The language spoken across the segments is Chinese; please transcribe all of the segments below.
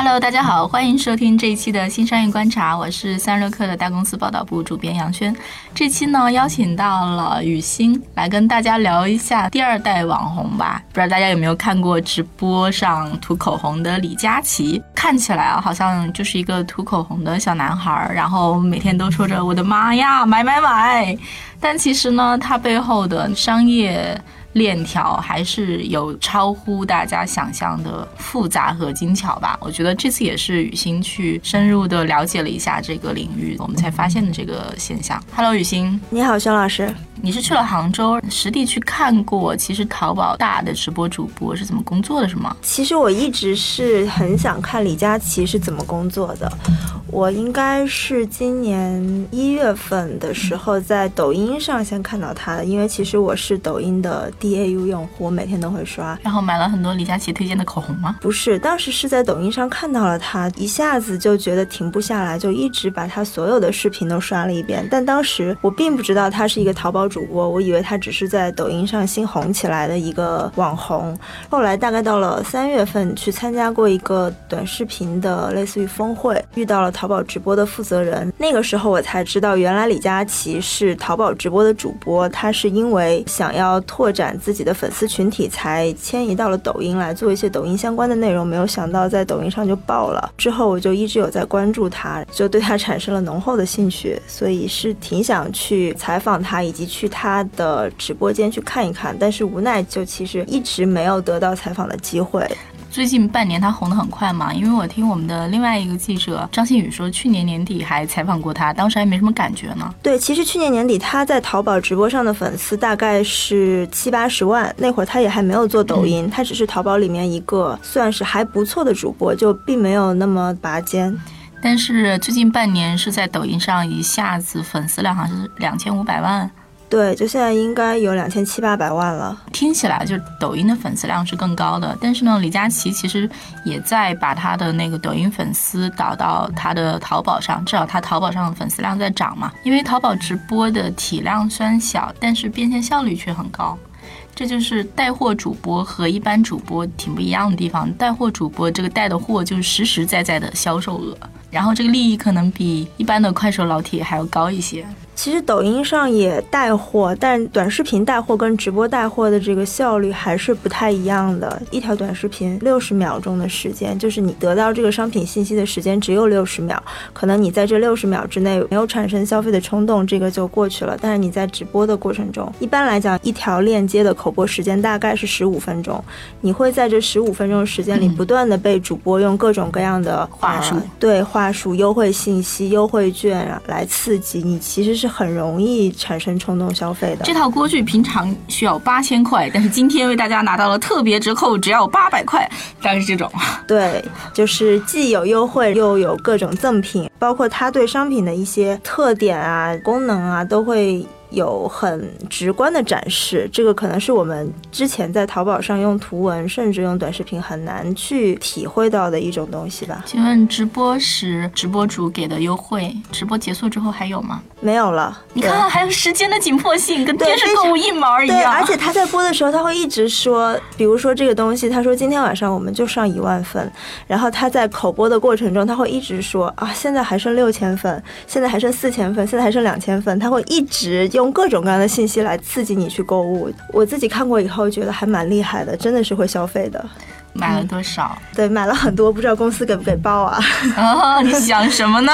Hello，大家好，欢迎收听这一期的新商业观察，我是三六克的大公司报道部主编杨轩。这期呢，邀请到了雨欣来跟大家聊一下第二代网红吧。不知道大家有没有看过直播上涂口红的李佳琦？看起来啊，好像就是一个涂口红的小男孩，然后每天都说着“我的妈呀，买买买”，但其实呢，他背后的商业。链条还是有超乎大家想象的复杂和精巧吧？我觉得这次也是雨欣去深入的了解了一下这个领域，我们才发现的这个现象。Hello，雨欣，你好，熊老师。你是去了杭州实地去看过，其实淘宝大的直播主播是怎么工作的，是吗？其实我一直是很想看李佳琦是怎么工作的。我应该是今年一月份的时候在抖音上先看到他的，因为其实我是抖音的 DAU 用户，我每天都会刷。然后买了很多李佳琦推荐的口红吗？不是，当时是在抖音上看到了他，一下子就觉得停不下来，就一直把他所有的视频都刷了一遍。但当时我并不知道他是一个淘宝。主播，我以为他只是在抖音上新红起来的一个网红。后来大概到了三月份，去参加过一个短视频的类似于峰会，遇到了淘宝直播的负责人。那个时候我才知道，原来李佳琦是淘宝直播的主播。他是因为想要拓展自己的粉丝群体，才迁移到了抖音来做一些抖音相关的内容。没有想到在抖音上就爆了。之后我就一直有在关注他，就对他产生了浓厚的兴趣，所以是挺想去采访他，以及去。他的直播间去看一看，但是无奈就其实一直没有得到采访的机会。最近半年他红得很快嘛，因为我听我们的另外一个记者张馨予说，去年年底还采访过他，当时还没什么感觉呢。对，其实去年年底他在淘宝直播上的粉丝大概是七八十万，那会儿他也还没有做抖音，他只是淘宝里面一个算是还不错的主播，就并没有那么拔尖。但是最近半年是在抖音上一下子粉丝量好像是两千五百万。对，就现在应该有两千七八百万了。听起来就抖音的粉丝量是更高的，但是呢，李佳琦其实也在把他的那个抖音粉丝导到他的淘宝上，至少他淘宝上的粉丝量在涨嘛。因为淘宝直播的体量虽然小，但是变现效率却很高，这就是带货主播和一般主播挺不一样的地方。带货主播这个带的货就是实实在在的销售额，然后这个利益可能比一般的快手老铁还要高一些。其实抖音上也带货，但短视频带货跟直播带货的这个效率还是不太一样的。一条短视频六十秒钟的时间，就是你得到这个商品信息的时间只有六十秒，可能你在这六十秒之内没有产生消费的冲动，这个就过去了。但是你在直播的过程中，一般来讲，一条链接的口播时间大概是十五分钟，你会在这十五分钟的时间里不断的被主播用各种各样的话术，对话术、优惠信息、优惠券啊来刺激你，其实是。很容易产生冲动消费的。这套锅具平常需要八千块，但是今天为大家拿到了特别折扣，只要八百块。大概是这种。对，就是既有优惠，又有各种赠品，包括它对商品的一些特点啊、功能啊，都会。有很直观的展示，这个可能是我们之前在淘宝上用图文，甚至用短视频很难去体会到的一种东西吧。请问直播时直播主给的优惠，直播结束之后还有吗？没有了。你看，还有时间的紧迫性，跟电视购物一毛一样。对，而且他在播的时候，他会一直说，比如说这个东西，他说今天晚上我们就上一万份，然后他在口播的过程中，他会一直说啊，现在还剩六千份，现在还剩四千份，现在还剩两千份，他会一直。用各种各样的信息来刺激你去购物，我自己看过以后觉得还蛮厉害的，真的是会消费的。买了多少？对，买了很多，不知道公司给不给报啊？啊，你想什么呢？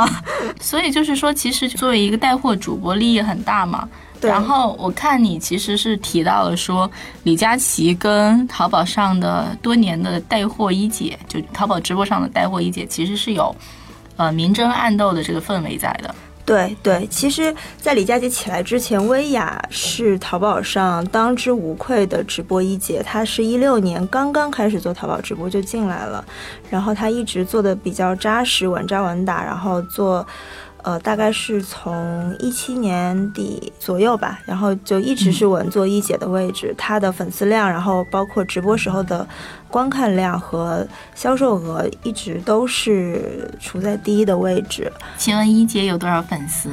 所以就是说，其实作为一个带货主播，利益很大嘛。对。然后我看你其实是提到了说，李佳琦跟淘宝上的多年的带货一姐，就淘宝直播上的带货一姐，其实是有呃明争暗斗的这个氛围在的。对对，其实，在李佳琦起来之前，薇娅是淘宝上当之无愧的直播一姐。她是一六年刚刚开始做淘宝直播就进来了，然后她一直做的比较扎实、稳扎稳打，然后做。呃，大概是从一七年底左右吧，然后就一直是稳坐一姐的位置。她的粉丝量，然后包括直播时候的观看量和销售额，一直都是处在第一的位置。请问一姐有多少粉丝？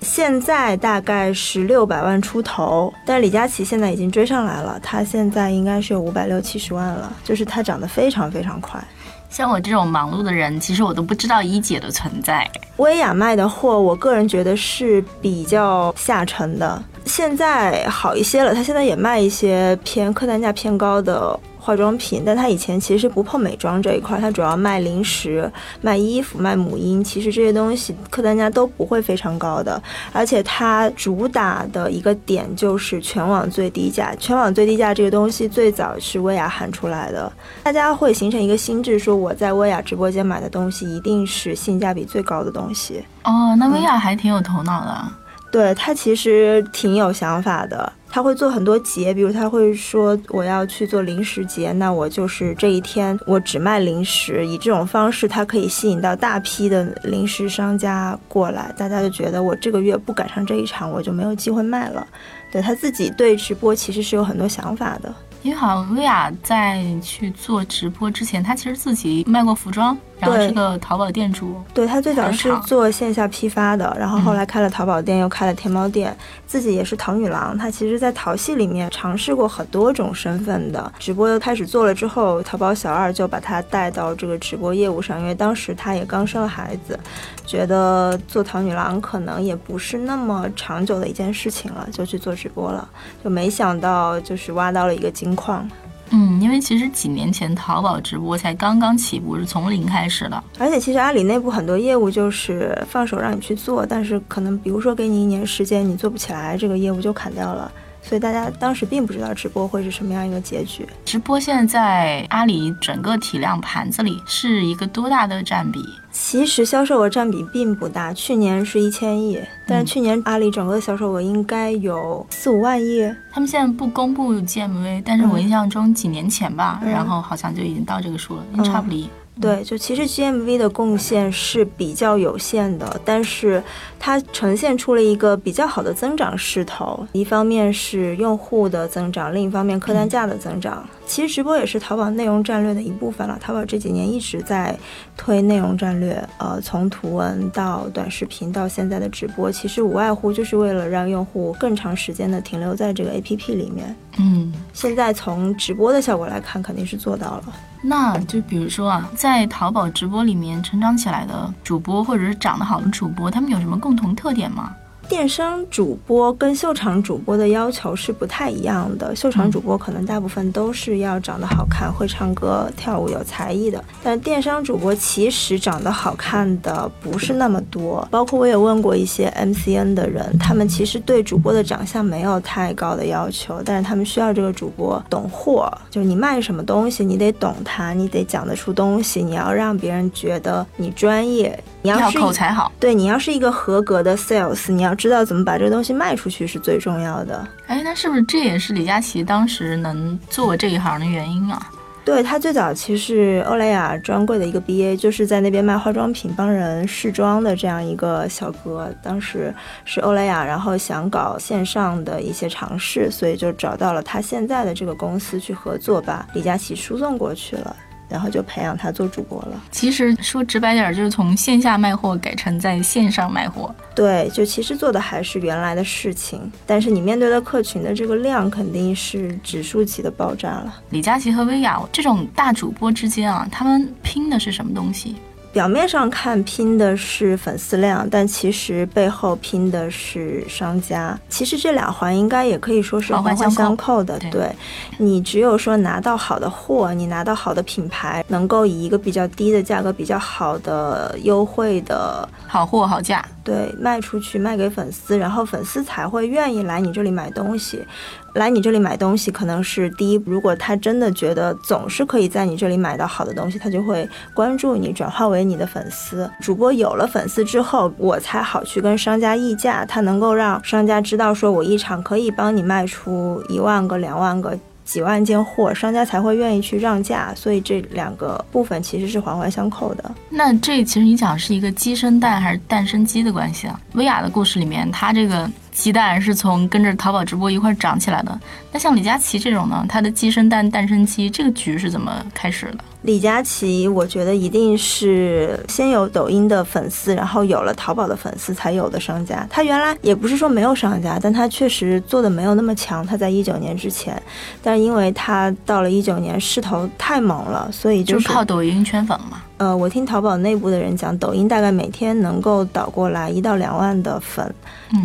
现在大概是六百万出头，但李佳琦现在已经追上来了，他现在应该是有五百六七十万了，就是他涨得非常非常快。像我这种忙碌的人，其实我都不知道一姐的存在。薇娅卖的货，我个人觉得是比较下沉的，现在好一些了，她现在也卖一些偏客单价偏高的。化妆品，但他以前其实不碰美妆这一块，他主要卖零食、卖衣服、卖母婴。其实这些东西客单价都不会非常高的，而且它主打的一个点就是全网最低价。全网最低价这个东西最早是薇娅喊出来的，大家会形成一个心智，说我在薇娅直播间买的东西一定是性价比最高的东西。哦，那薇娅还挺有头脑的。对他其实挺有想法的。他会做很多节，比如他会说我要去做零食节，那我就是这一天我只卖零食，以这种方式，他可以吸引到大批的零食商家过来，大家就觉得我这个月不赶上这一场，我就没有机会卖了。对他自己对直播其实是有很多想法的。因为好像薇娅在去做直播之前，她其实自己卖过服装，然后是个淘宝店主。对她最早是做线下批发的，然后后来开了淘宝店，又开了天猫店，自己也是淘女郎。她其实，在淘系里面尝试过很多种身份的。直播又开始做了之后，淘宝小二就把她带到这个直播业务上，因为当时她也刚生了孩子，觉得做淘女郎可能也不是那么长久的一件事情了，就去做直播了。就没想到，就是挖到了一个金。情况，嗯，因为其实几年前淘宝直播才刚刚起步，是从零开始的。而且其实阿里内部很多业务就是放手让你去做，但是可能比如说给你一年时间，你做不起来，这个业务就砍掉了。所以大家当时并不知道直播会是什么样一个结局。直播现在在阿里整个体量盘子里是一个多大的占比？其实销售额占比并不大，去年是一千亿，但是去年阿里整个销售额应该有四五万亿。他们现在不公布 GMV，但是我印象中几年前吧，然后好像就已经到这个数了，差不离。对，就其实 GMV 的贡献是比较有限的，但是它呈现出了一个比较好的增长势头。一方面是用户的增长，另一方面客单价的增长。其实直播也是淘宝内容战略的一部分了。淘宝这几年一直在推内容战略，呃，从图文到短视频到现在的直播，其实无外乎就是为了让用户更长时间的停留在这个 APP 里面。嗯，现在从直播的效果来看，肯定是做到了。那就比如说啊，在淘宝直播里面成长起来的主播，或者是长得好的主播，他们有什么共同特点吗？电商主播跟秀场主播的要求是不太一样的。秀场主播可能大部分都是要长得好看、会唱歌、跳舞、有才艺的，但电商主播其实长得好看的不是那么多。包括我也问过一些 MCN 的人，他们其实对主播的长相没有太高的要求，但是他们需要这个主播懂货，就是你卖什么东西，你得懂它，你得讲得出东西，你要让别人觉得你专业。你要口才好，对你要是一个合格的 sales，你要知道怎么把这个东西卖出去是最重要的。哎，那是不是这也是李佳琦当时能做这一行的原因啊？对他最早其实是欧莱雅专柜的一个 BA，就是在那边卖化妆品、帮人试妆的这样一个小哥。当时是欧莱雅，然后想搞线上的一些尝试，所以就找到了他现在的这个公司去合作，把李佳琦输送过去了。然后就培养他做主播了。其实说直白点，就是从线下卖货改成在线上卖货。对，就其实做的还是原来的事情，但是你面对的客群的这个量肯定是指数级的爆炸了。李佳琦和薇娅这种大主播之间啊，他们拼的是什么东西？表面上看拼的是粉丝量，但其实背后拼的是商家。其实这两环应该也可以说是环环相扣的。对，你只有说拿到好的货，你拿到好的品牌，能够以一个比较低的价格、比较好的优惠的好货好价，对，卖出去卖给粉丝，然后粉丝才会愿意来你这里买东西。来你这里买东西，可能是第一，如果他真的觉得总是可以在你这里买到好的东西，他就会关注你，转化为你的粉丝。主播有了粉丝之后，我才好去跟商家议价，他能够让商家知道，说我一场可以帮你卖出一万个、两万个。几万件货，商家才会愿意去让价，所以这两个部分其实是环环相扣的。那这其实你讲是一个鸡生蛋还是蛋生鸡的关系啊？薇娅的故事里面，她这个鸡蛋是从跟着淘宝直播一块长起来的。那像李佳琦这种呢，他的鸡生蛋，蛋生鸡，这个局是怎么开始的？李佳琦，我觉得一定是先有抖音的粉丝，然后有了淘宝的粉丝才有的商家。他原来也不是说没有商家，但他确实做的没有那么强。他在一九年之前，但是因为他到了一九年势头太猛了，所以就是靠抖音圈粉嘛。呃，我听淘宝内部的人讲，抖音大概每天能够导过来一到两万的粉，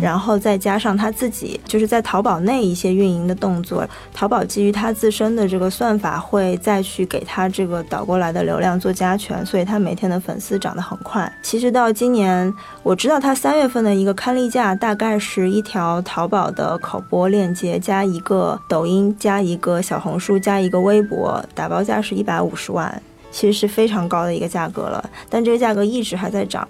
然后再加上他自己就是在淘宝内一些运营的动作，淘宝基于他自身的这个算法会再去给他这个导过来的流量做加权，所以他每天的粉丝涨得很快。其实到今年，我知道他三月份的一个刊例价大概是一条淘宝的口播链接加一个抖音加一个小红书加一个微博，打包价是一百五十万。其实是非常高的一个价格了，但这个价格一直还在涨。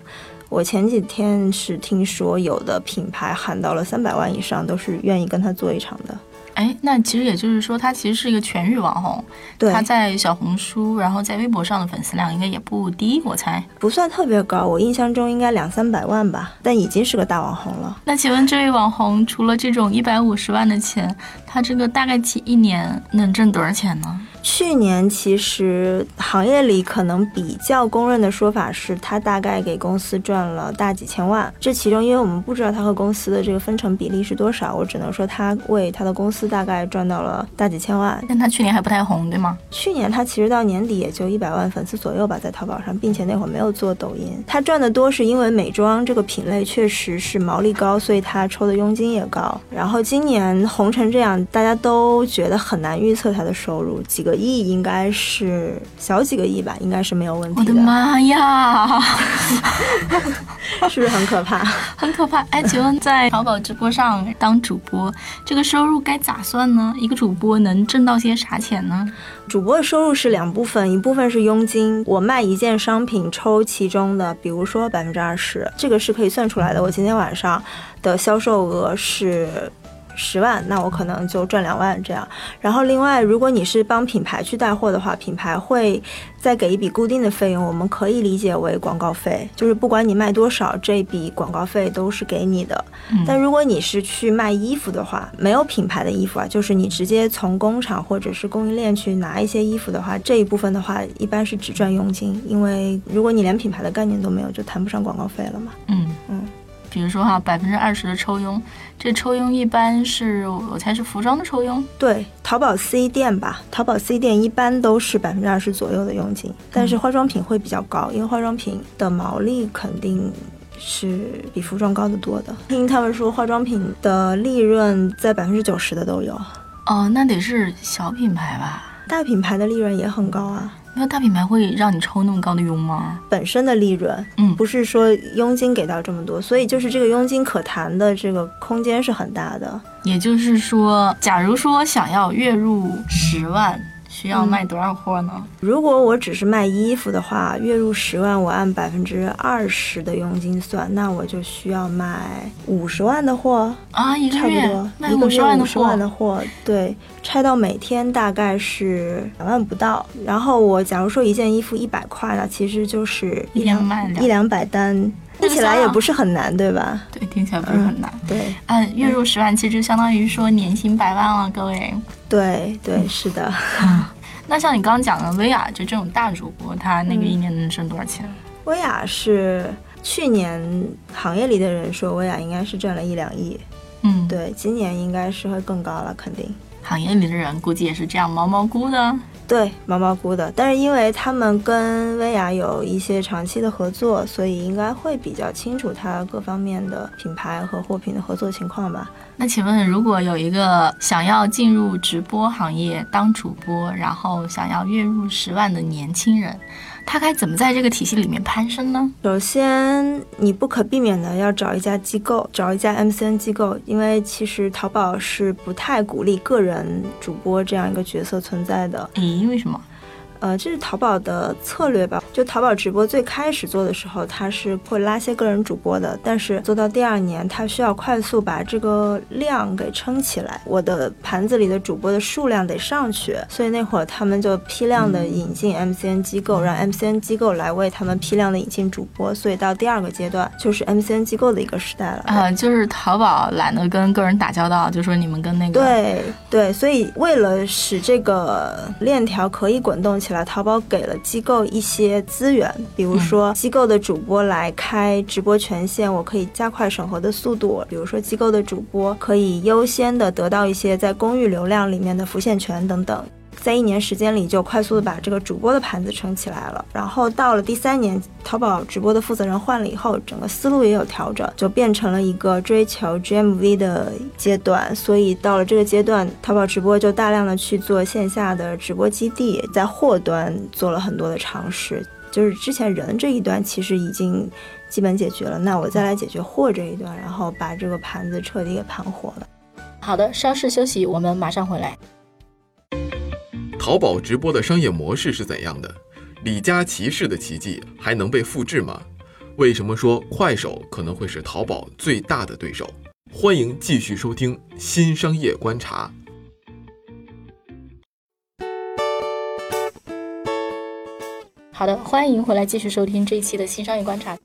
我前几天是听说有的品牌喊到了三百万以上，都是愿意跟他做一场的。哎，那其实也就是说，他其实是一个全域网红。对，他在小红书，然后在微博上的粉丝量应该也不低，我猜不算特别高。我印象中应该两三百万吧，但已经是个大网红了。那请问这位网红除了这种一百五十万的钱，他这个大概其一年能挣多少钱呢？去年其实行业里可能比较公认的说法是，他大概给公司赚了大几千万。这其中，因为我们不知道他和公司的这个分成比例是多少，我只能说他为他的公司大概赚到了大几千万。但他去年还不太红，对吗？去年他其实到年底也就一百万粉丝左右吧，在淘宝上，并且那会儿没有做抖音。他赚的多是因为美妆这个品类确实是毛利高，所以他抽的佣金也高。然后今年红成这样，大家都觉得很难预测他的收入，几个。亿应该是小几个亿吧，应该是没有问题的。我的妈呀，是不是很可怕？很可怕！哎，请问在淘宝直播上当主播，这个收入该咋算呢？一个主播能挣到些啥钱呢？主播的收入是两部分，一部分是佣金，我卖一件商品抽其中的，比如说百分之二十，这个是可以算出来的。我今天晚上的销售额是。十万，那我可能就赚两万这样。然后另外，如果你是帮品牌去带货的话，品牌会再给一笔固定的费用，我们可以理解为广告费，就是不管你卖多少，这笔广告费都是给你的。但如果你是去卖衣服的话，没有品牌的衣服啊，就是你直接从工厂或者是供应链去拿一些衣服的话，这一部分的话一般是只赚佣金，因为如果你连品牌的概念都没有，就谈不上广告费了嘛。嗯嗯。比如说哈，百分之二十的抽佣，这抽佣一般是我猜是服装的抽佣。对，淘宝 C 店吧，淘宝 C 店一般都是百分之二十左右的佣金，但是化妆品会比较高，因为化妆品的毛利肯定是比服装高得多的。听他们说，化妆品的利润在百分之九十的都有。哦，那得是小品牌吧？大品牌的利润也很高啊。那大品牌会让你抽那么高的佣吗？本身的利润，嗯，不是说佣金给到这么多，所以就是这个佣金可谈的这个空间是很大的。也就是说，假如说想要月入十万。需要卖多少货呢？如果我只是卖衣服的话，月入十万，我按百分之二十的佣金算，那我就需要卖五十万的货。啊，一个月？卖五十万的货，对，拆到每天大概是两万不到。然后我假如说一件衣服一百块，那其实就是一两。一两百单，听起来也不是很难，对吧？对，听起来不是很难。对，按月入十万，其实相当于说年薪百万了，各位。对对，是的。那像你刚刚讲的薇娅，就这种大主播，她那个一年能挣多少钱？薇娅是去年行业里的人说，薇娅应该是赚了一两亿。嗯，对，今年应该是会更高了，肯定。行业里的人估计也是这样毛毛估的。对，毛毛菇的。但是因为他们跟薇娅有一些长期的合作，所以应该会比较清楚它各方面的品牌和货品的合作情况吧。那请问，如果有一个想要进入直播行业当主播，然后想要月入十万的年轻人，他该怎么在这个体系里面攀升呢？首先，你不可避免的要找一家机构，找一家 MCN 机构，因为其实淘宝是不太鼓励个人主播这样一个角色存在的。咦，为什么？呃，这是淘宝的策略吧？就淘宝直播最开始做的时候，它是会拉些个人主播的，但是做到第二年，它需要快速把这个量给撑起来，我的盘子里的主播的数量得上去，所以那会儿他们就批量的引进 MCN 机构，让 MCN 机构来为他们批量的引进主播，所以到第二个阶段就是 MCN 机构的一个时代了。啊，就是淘宝懒得跟个人打交道，就说你们跟那个对对，所以为了使这个链条可以滚动起来，淘宝给了机构一些资源，比如说机构的主播来开直播权限，我可以加快审核的速度；比如说机构的主播可以优先的得到一些在公域流量里面的浮现权等等。在一年时间里，就快速的把这个主播的盘子撑起来了。然后到了第三年，淘宝直播的负责人换了以后，整个思路也有调整，就变成了一个追求 GMV 的阶段。所以到了这个阶段，淘宝直播就大量的去做线下的直播基地，在货端做了很多的尝试。就是之前人这一端其实已经基本解决了，那我再来解决货这一端，然后把这个盘子彻底给盘活了。好的，稍事休息，我们马上回来。淘宝直播的商业模式是怎样的？李佳琦式的奇迹还能被复制吗？为什么说快手可能会是淘宝最大的对手？欢迎继续收听《新商业观察》。好的，欢迎回来继续收听这一期的新商业观察。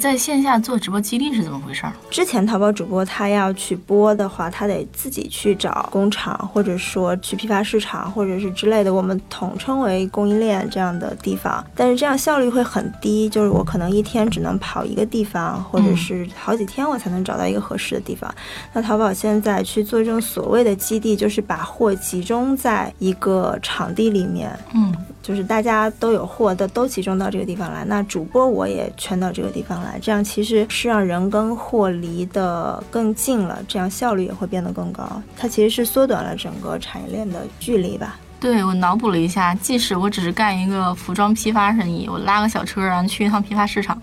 在线下做直播基地是怎么回事？之前淘宝主播他要去播的话，他得自己去找工厂，或者说去批发市场，或者是之类的，我们统称为供应链这样的地方。但是这样效率会很低，就是我可能一天只能跑一个地方，或者是好几天我才能找到一个合适的地方。那淘宝现在去做这种所谓的基地，就是把货集中在一个场地里面，嗯，就是大家都有货的都集中到这个地方来，那主播我也圈到这个地方来。这样其实是让人跟货离得更近了，这样效率也会变得更高。它其实是缩短了整个产业链的距离吧？对我脑补了一下，即使我只是干一个服装批发生意，我拉个小车然后去一趟批发市场，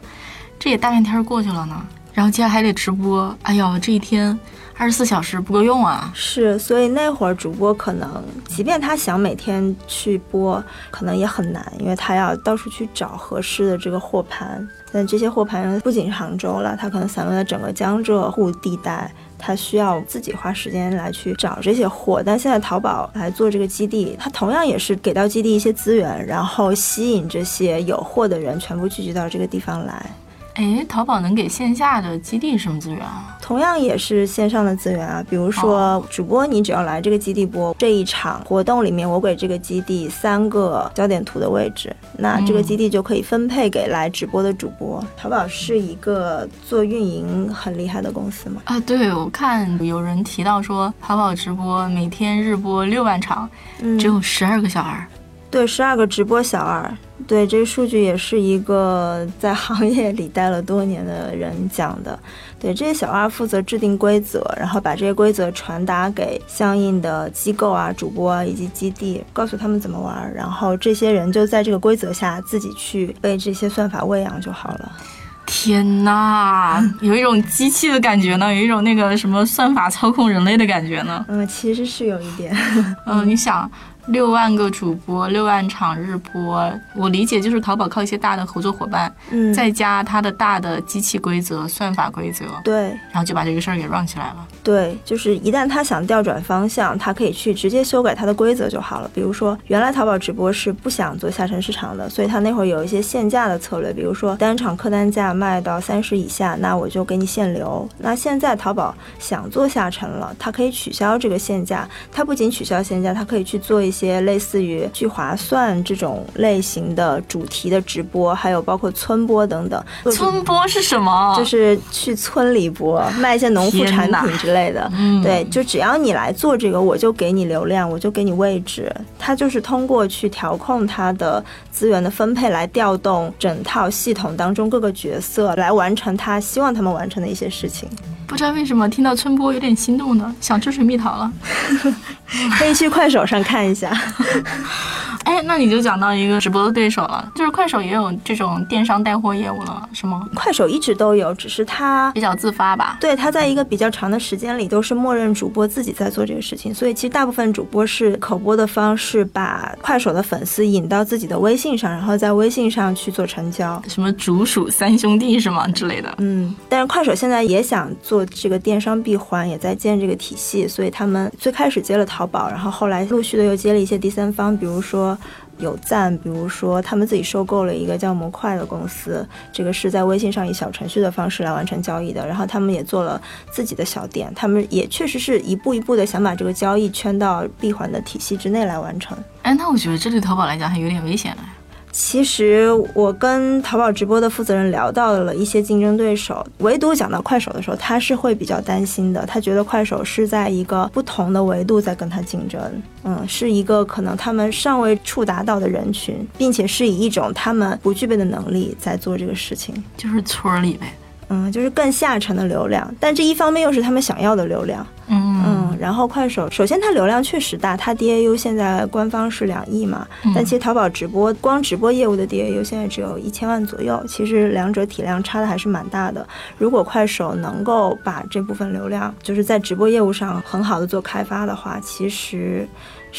这也大半天过去了呢。然后接下来还得直播，哎呦，这一天。二十四小时不够用啊！是，所以那会儿主播可能，即便他想每天去播，可能也很难，因为他要到处去找合适的这个货盘。但这些货盘不仅是杭州了，他可能散落在整个江浙沪地带，他需要自己花时间来去找这些货。但现在淘宝来做这个基地，它同样也是给到基地一些资源，然后吸引这些有货的人全部聚集到这个地方来。哎，淘宝能给线下的基地什么资源啊？同样也是线上的资源啊，比如说主播，你只要来这个基地播这一场活动里面，我给这个基地三个焦点图的位置，那这个基地就可以分配给来直播的主播。淘宝是一个做运营很厉害的公司吗？啊，对，我看有人提到说，淘宝直播每天日播六万场，只有十二个小二。对，十二个直播小二，对这个数据也是一个在行业里待了多年的人讲的。对，这些小二负责制定规则，然后把这些规则传达给相应的机构啊、主播啊以及基地，告诉他们怎么玩，然后这些人就在这个规则下自己去被这些算法喂养就好了。天呐，有一种机器的感觉呢，有一种那个什么算法操控人类的感觉呢。嗯，其实是有一点。嗯，你想。六万个主播，六万场日播，我理解就是淘宝靠一些大的合作伙伴，嗯，再加它的大的机器规则、算法规则，对，然后就把这个事儿给 run 起来了。对，就是一旦他想调转方向，他可以去直接修改它的规则就好了。比如说，原来淘宝直播是不想做下沉市场的，所以他那会儿有一些限价的策略，比如说单场客单价卖到三十以下，那我就给你限流。那现在淘宝想做下沉了，它可以取消这个限价，它不仅取消限价，它可以去做一些。些类似于聚划算这种类型的主题的直播，还有包括村播等等。村播是什么？就是去村里播，卖一些农副产品之类的。对，就只要你来做这个，我就给你流量，我就给你位置。它就是通过去调控它的资源的分配，来调动整套系统当中各个角色，来完成他希望他们完成的一些事情。不知道为什么听到春播有点心动呢，想吃水蜜桃了。可以去快手上看一下。哎，那你就讲到一个直播的对手了，就是快手也有这种电商带货业务了，是吗？快手一直都有，只是它比较自发吧。对，它在一个比较长的时间里都是默认主播自己在做这个事情，所以其实大部分主播是口播的方式，把快手的粉丝引到自己的微信上，然后在微信上去做成交。什么竹鼠三兄弟是吗之类的？嗯，但是快手现在也想做这个电商闭环，也在建这个体系，所以他们最开始接了淘宝，然后后来陆续的又接了一些第三方，比如说。有赞，比如说他们自己收购了一个叫模块的公司，这个是在微信上以小程序的方式来完成交易的。然后他们也做了自己的小店，他们也确实是一步一步的想把这个交易圈到闭环的体系之内来完成。哎，那我觉得这对淘宝来讲还有点危险了。其实我跟淘宝直播的负责人聊到了一些竞争对手，唯独讲到快手的时候，他是会比较担心的。他觉得快手是在一个不同的维度在跟他竞争，嗯，是一个可能他们尚未触达到的人群，并且是以一种他们不具备的能力在做这个事情，就是村里呗。嗯，就是更下沉的流量，但这一方面又是他们想要的流量。嗯嗯，然后快手，首先它流量确实大，它 DAU 现在官方是两亿嘛，但其实淘宝直播光直播业务的 DAU 现在只有一千万左右，其实两者体量差的还是蛮大的。如果快手能够把这部分流量，就是在直播业务上很好的做开发的话，其实。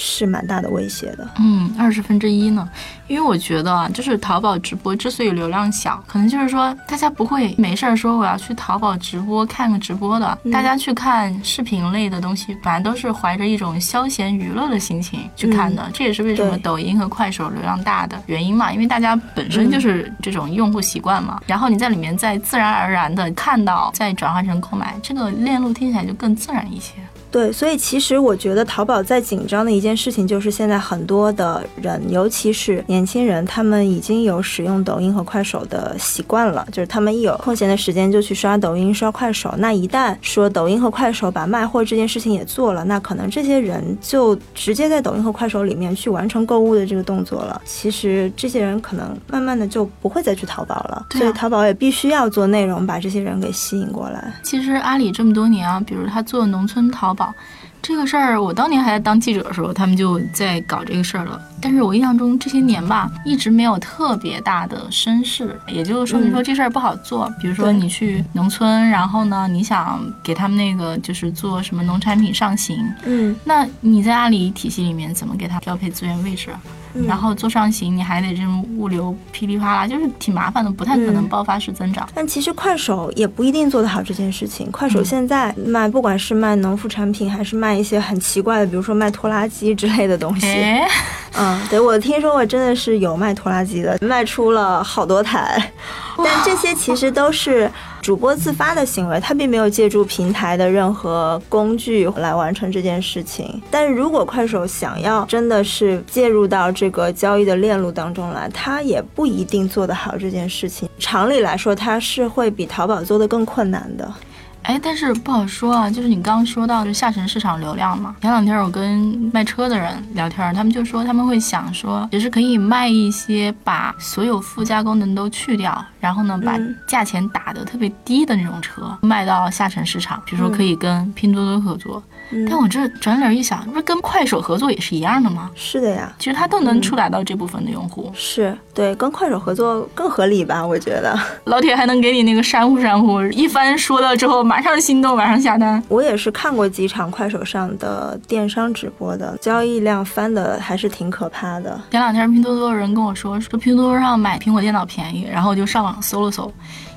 是蛮大的威胁的，嗯，二十分之一呢，因为我觉得啊，就是淘宝直播之所以流量小，可能就是说大家不会没事儿说我要去淘宝直播看个直播的，大家去看视频类的东西，反正都是怀着一种消闲娱乐的心情去看的，这也是为什么抖音和快手流量大的原因嘛，因为大家本身就是这种用户习惯嘛，然后你在里面再自然而然的看到，再转换成购买，这个链路听起来就更自然一些。对，所以其实我觉得淘宝在紧张的一件事情就是，现在很多的人，尤其是年轻人，他们已经有使用抖音和快手的习惯了，就是他们一有空闲的时间就去刷抖音、刷快手。那一旦说抖音和快手把卖货这件事情也做了，那可能这些人就直接在抖音和快手里面去完成购物的这个动作了。其实这些人可能慢慢的就不会再去淘宝了，所以淘宝也必须要做内容把这些人给吸引过来。其实阿里这么多年啊，比如他做农村淘。宝。这个事儿，我当年还在当记者的时候，他们就在搞这个事儿了。但是我印象中这些年吧，一直没有特别大的声势，也就说明说这事儿不好做。比如说你去农村，然后呢，你想给他们那个就是做什么农产品上行，嗯，那你在阿里体系里面怎么给他调配资源位置？然后做上行，你还得这种物流噼里啪啦，就是挺麻烦的，不太可能爆发式增长。但其实快手也不一定做得好这件事情。快手现在卖，不管是卖农副产品，还是卖一些很奇怪的，比如说卖拖拉机之类的东西。嗯，对我听说过，真的是有卖拖拉机的，卖出了好多台。但这些其实都是主播自发的行为，他并没有借助平台的任何工具来完成这件事情。但是如果快手想要真的是介入到这个交易的链路当中来，他也不一定做得好这件事情。常理来说，他是会比淘宝做的更困难的。哎，但是不好说啊，就是你刚刚说到就下沉市场流量嘛。前两天我跟卖车的人聊天，他们就说他们会想说，也是可以卖一些把所有附加功能都去掉，然后呢把价钱打得特别低的那种车卖到下沉市场，比如说可以跟拼多多合作。但我这转脸一想，不是跟快手合作也是一样的吗？是的呀，其实它都能触达到这部分的用户。是对，跟快手合作更合理吧？我觉得 老铁还能给你那个珊瑚珊瑚，一番说到之后马上心动，马上下单。我也是看过几场快手上的电商直播的，交易量翻的还是挺可怕的。前两天拼多多的人跟我说，说拼多多上买苹果电脑便宜，然后我就上网搜了搜。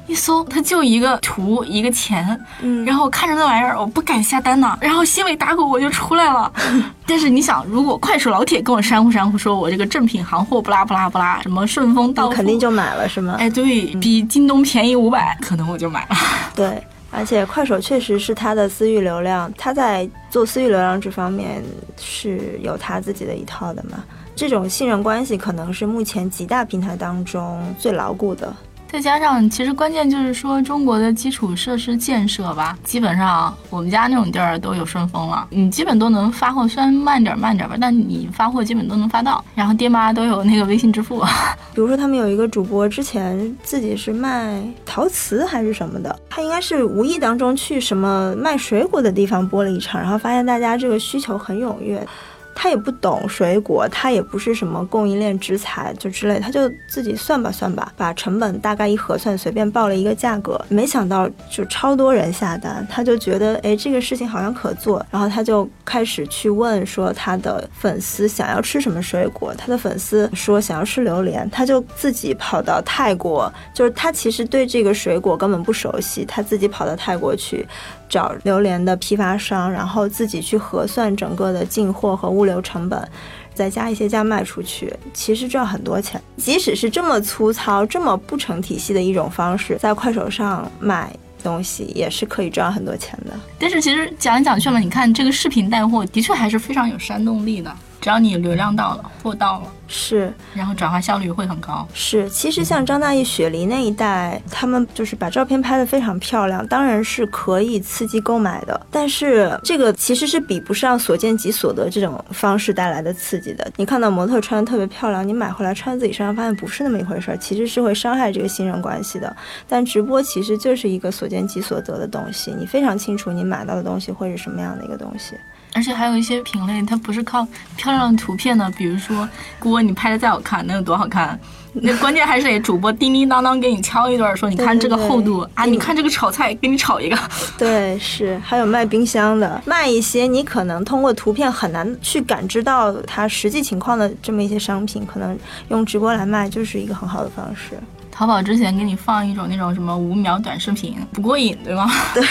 一搜，它就一个图，一个钱，嗯，然后看着那玩意儿，我不敢下单呐，然后心里打鼓我就出来了。但是你想，如果快手老铁跟我山呼山呼说，我这个正品行货不拉不拉不拉，什么顺丰到肯定就买了是吗？哎，对比京东便宜五百，可能我就买了。对，而且快手确实是他的私域流量，他在做私域流量这方面是有他自己的一套的嘛。这种信任关系可能是目前几大平台当中最牢固的。再加上，其实关键就是说，中国的基础设施建设吧，基本上我们家那种地儿都有顺丰了，你基本都能发货，虽然慢点慢点吧，但你发货基本都能发到。然后爹妈都有那个微信支付。比如说，他们有一个主播之前自己是卖陶瓷还是什么的，他应该是无意当中去什么卖水果的地方播了一场，然后发现大家这个需求很踊跃。他也不懂水果，他也不是什么供应链之才就之类，他就自己算吧算吧，把成本大概一核算，随便报了一个价格，没想到就超多人下单，他就觉得哎这个事情好像可做，然后他就开始去问说他的粉丝想要吃什么水果，他的粉丝说想要吃榴莲，他就自己跑到泰国，就是他其实对这个水果根本不熟悉，他自己跑到泰国去。找榴莲的批发商，然后自己去核算整个的进货和物流成本，再加一些价卖出去，其实赚很多钱。即使是这么粗糙、这么不成体系的一种方式，在快手上买东西也是可以赚很多钱的。但是其实讲来讲去嘛，你看这个视频带货的确还是非常有煽动力的。只要你流量到了，货到了，是，然后转化效率会很高。是，其实像张大奕、雪梨那一代，他们就是把照片拍得非常漂亮，当然是可以刺激购买的。但是这个其实是比不上所见即所得这种方式带来的刺激的。你看到模特穿的特别漂亮，你买回来穿自己身上，发现不是那么一回事儿，其实是会伤害这个信任关系的。但直播其实就是一个所见即所得的东西，你非常清楚你买到的东西会是什么样的一个东西。而且还有一些品类，它不是靠漂亮的图片的，比如说锅，你拍的再好看，能有多好看？那关键还是得主播叮叮当当给你敲一段，说你看这个厚度啊，你看这个炒菜，给你炒一个。对，是还有卖冰箱的，卖一些你可能通过图片很难去感知到它实际情况的这么一些商品，可能用直播来卖就是一个很好的方式。淘宝之前给你放一种那种什么五秒短视频，不过瘾，对吗？对。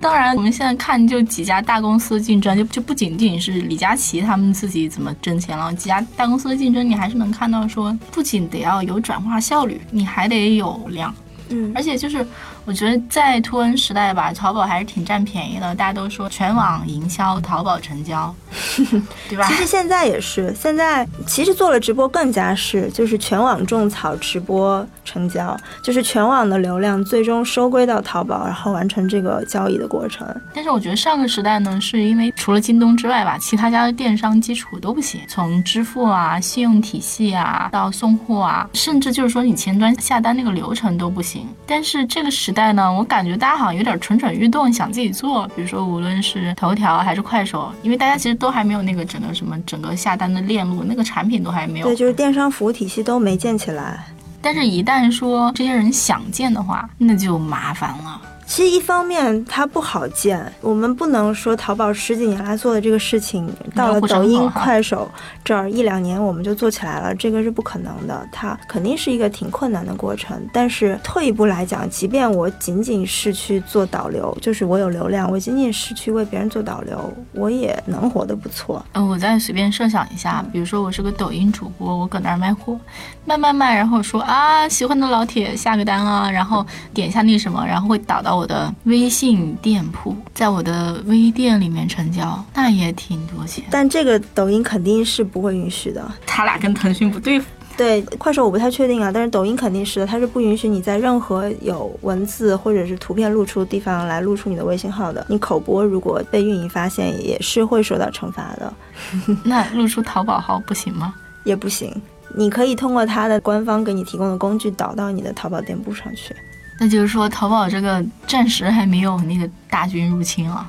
当然，我们现在看就几家大公司竞争，就就不仅仅是李佳琦他们自己怎么挣钱了，几家大公司的竞争，你还是能看到说，不仅得要有转化效率，你还得有量。嗯，而且就是我觉得在图文时代吧，淘宝还是挺占便宜的。大家都说全网营销，淘宝成交，对吧？其实现在也是，现在其实做了直播更加是，就是全网种草，直播成交，就是全网的流量最终收归到淘宝，然后完成这个交易的过程。但是我觉得上个时代呢，是因为除了京东之外吧，其他家的电商基础都不行，从支付啊、信用体系啊到送货啊，甚至就是说你前端下单那个流程都不行。但是这个时代呢，我感觉大家好像有点蠢蠢欲动，想自己做。比如说，无论是头条还是快手，因为大家其实都还没有那个整个什么整个下单的链路，那个产品都还没有。对，就是电商服务体系都没建起来。但是，一旦说这些人想建的话，那就麻烦了。其实一方面它不好见，我们不能说淘宝十几年来做的这个事情，到了抖音、快手这儿一两年我们就做起来了，这个是不可能的，它肯定是一个挺困难的过程。但是退一步来讲，即便我仅仅是去做导流，就是我有流量，我仅仅是去为别人做导流，我也能活得不错。嗯，我再随便设想一下，比如说我是个抖音主播，我搁那儿卖货，卖卖卖，然后说啊，喜欢的老铁下个单啊，然后点一下那什么，然后会导到。我的微信店铺，在我的微店里面成交，那也挺多钱。但这个抖音肯定是不会允许的，他俩跟腾讯不对付。对，快手我不太确定啊，但是抖音肯定是的，它是不允许你在任何有文字或者是图片露出的地方来露出你的微信号的。你口播如果被运营发现，也是会受到惩罚的。那露出淘宝号不行吗？也不行，你可以通过它的官方给你提供的工具导到你的淘宝店铺上去。那就是说，淘宝这个暂时还没有那个大军入侵啊。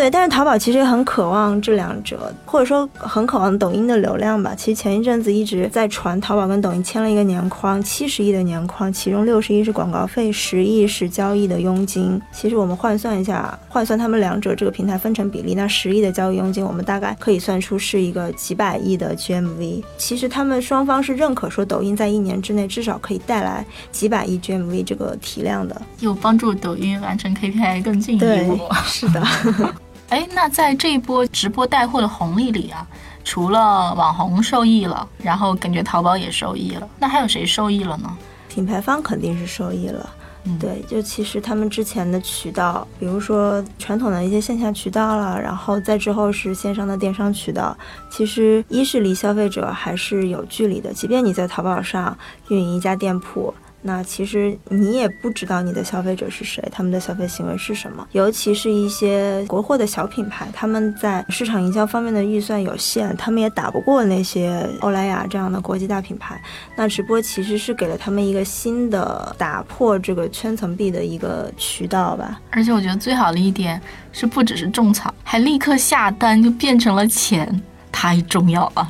对，但是淘宝其实也很渴望这两者，或者说很渴望抖音的流量吧。其实前一阵子一直在传，淘宝跟抖音签了一个年框，七十亿的年框，其中六十亿是广告费，十亿是交易的佣金。其实我们换算一下，换算他们两者这个平台分成比例，那十亿的交易佣金，我们大概可以算出是一个几百亿的 GMV。其实他们双方是认可说，抖音在一年之内至少可以带来几百亿 GMV 这个体量的，有帮助抖音完成 KPI 更进一步。是的。哎，那在这一波直播带货的红利里啊，除了网红受益了，然后感觉淘宝也受益了，那还有谁受益了呢？品牌方肯定是受益了。对，就其实他们之前的渠道，比如说传统的一些线下渠道了，然后再之后是线上的电商渠道，其实一是离消费者还是有距离的，即便你在淘宝上运营一家店铺。那其实你也不知道你的消费者是谁，他们的消费行为是什么，尤其是一些国货的小品牌，他们在市场营销方面的预算有限，他们也打不过那些欧莱雅这样的国际大品牌。那直播其实是给了他们一个新的打破这个圈层壁的一个渠道吧。而且我觉得最好的一点是，不只是种草，还立刻下单就变成了钱。太重要了。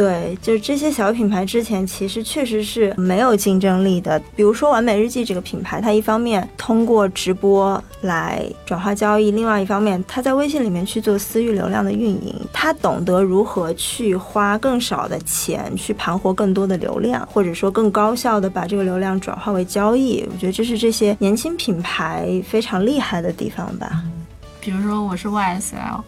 对，就是这些小品牌之前其实确实是没有竞争力的。比如说完美日记这个品牌，它一方面通过直播来转化交易，另外一方面它在微信里面去做私域流量的运营，它懂得如何去花更少的钱去盘活更多的流量，或者说更高效的把这个流量转化为交易。我觉得这是这些年轻品牌非常厉害的地方吧。比如说我是 YSL，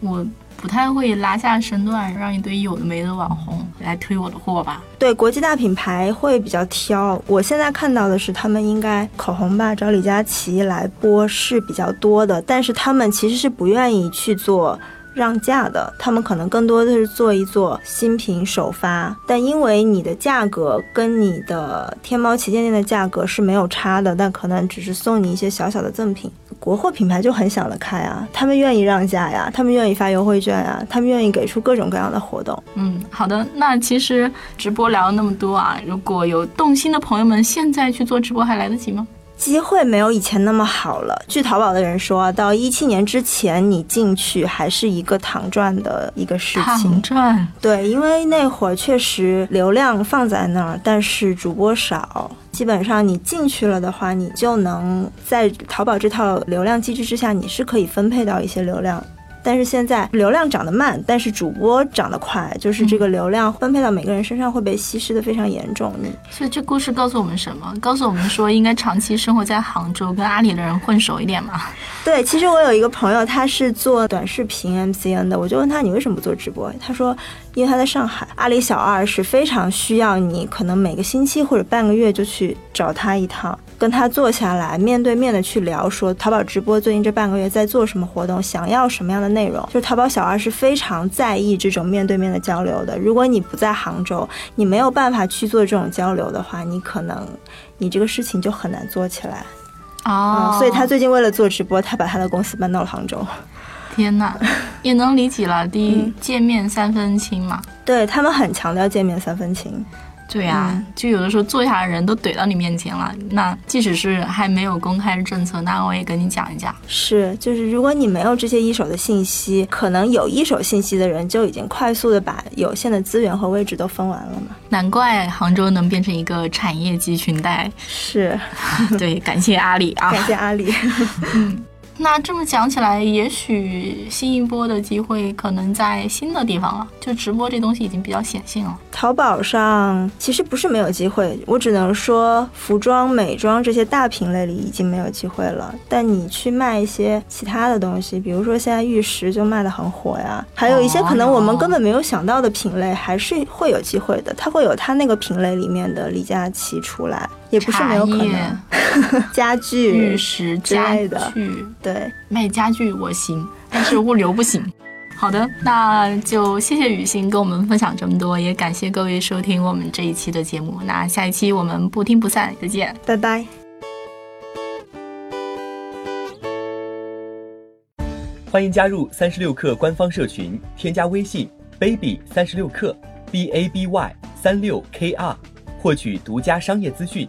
我。不太会拉下身段，让一堆有的没的网红来推我的货吧？对，国际大品牌会比较挑。我现在看到的是，他们应该口红吧，找李佳琦来播是比较多的，但是他们其实是不愿意去做。让价的，他们可能更多的是做一做新品首发，但因为你的价格跟你的天猫旗舰店的价格是没有差的，但可能只是送你一些小小的赠品。国货品牌就很想得开啊，他们愿意让价呀，他们愿意发优惠券呀，他们愿意给出各种各样的活动。嗯，好的，那其实直播聊了那么多啊，如果有动心的朋友们，现在去做直播还来得及吗？机会没有以前那么好了。据淘宝的人说，到一七年之前，你进去还是一个躺赚的一个事情。躺赚，对，因为那会儿确实流量放在那儿，但是主播少，基本上你进去了的话，你就能在淘宝这套流量机制之下，你是可以分配到一些流量。但是现在流量涨得慢，但是主播涨得快，就是这个流量分配到每个人身上会被稀释的非常严重。嗯所以这故事告诉我们什么？告诉我们说应该长期生活在杭州，跟阿里的人混熟一点嘛。对，其实我有一个朋友，他是做短视频 MCN 的，我就问他你为什么不做直播？他说因为他在上海，阿里小二是非常需要你，可能每个星期或者半个月就去找他一趟。跟他坐下来，面对面的去聊，说淘宝直播最近这半个月在做什么活动，想要什么样的内容。就是淘宝小二是非常在意这种面对面的交流的。如果你不在杭州，你没有办法去做这种交流的话，你可能你这个事情就很难做起来。哦，所以他最近为了做直播，他把他的公司搬到了杭州。天呐，也能理解了。第一，见面三分亲嘛。对他们很强调见面三分情。对呀，就有的时候坐下的人都怼到你面前了。那即使是还没有公开的政策，那我也跟你讲一讲。是，就是如果你没有这些一手的信息，可能有一手信息的人就已经快速的把有限的资源和位置都分完了嘛。难怪杭州能变成一个产业集群带。是，对，感谢阿里啊，感谢阿里。嗯。那这么讲起来，也许新一波的机会可能在新的地方了。就直播这东西已经比较显性了。淘宝上其实不是没有机会，我只能说服装、美妆这些大品类里已经没有机会了。但你去卖一些其他的东西，比如说现在玉石就卖的很火呀，还有一些可能我们根本没有想到的品类，还是会有机会的。它会有它那个品类里面的李佳琦出来。也不是没有可能，家具、玉石、家具，对，卖家具我行，但是物流不行。好的，那就谢谢雨欣跟我们分享这么多，也感谢各位收听我们这一期的节目。那下一期我们不听不散，再见，拜拜。欢迎加入三十六课官方社群，添加微信 baby 三十六课 b a b y 三六 k r。获取独家商业资讯，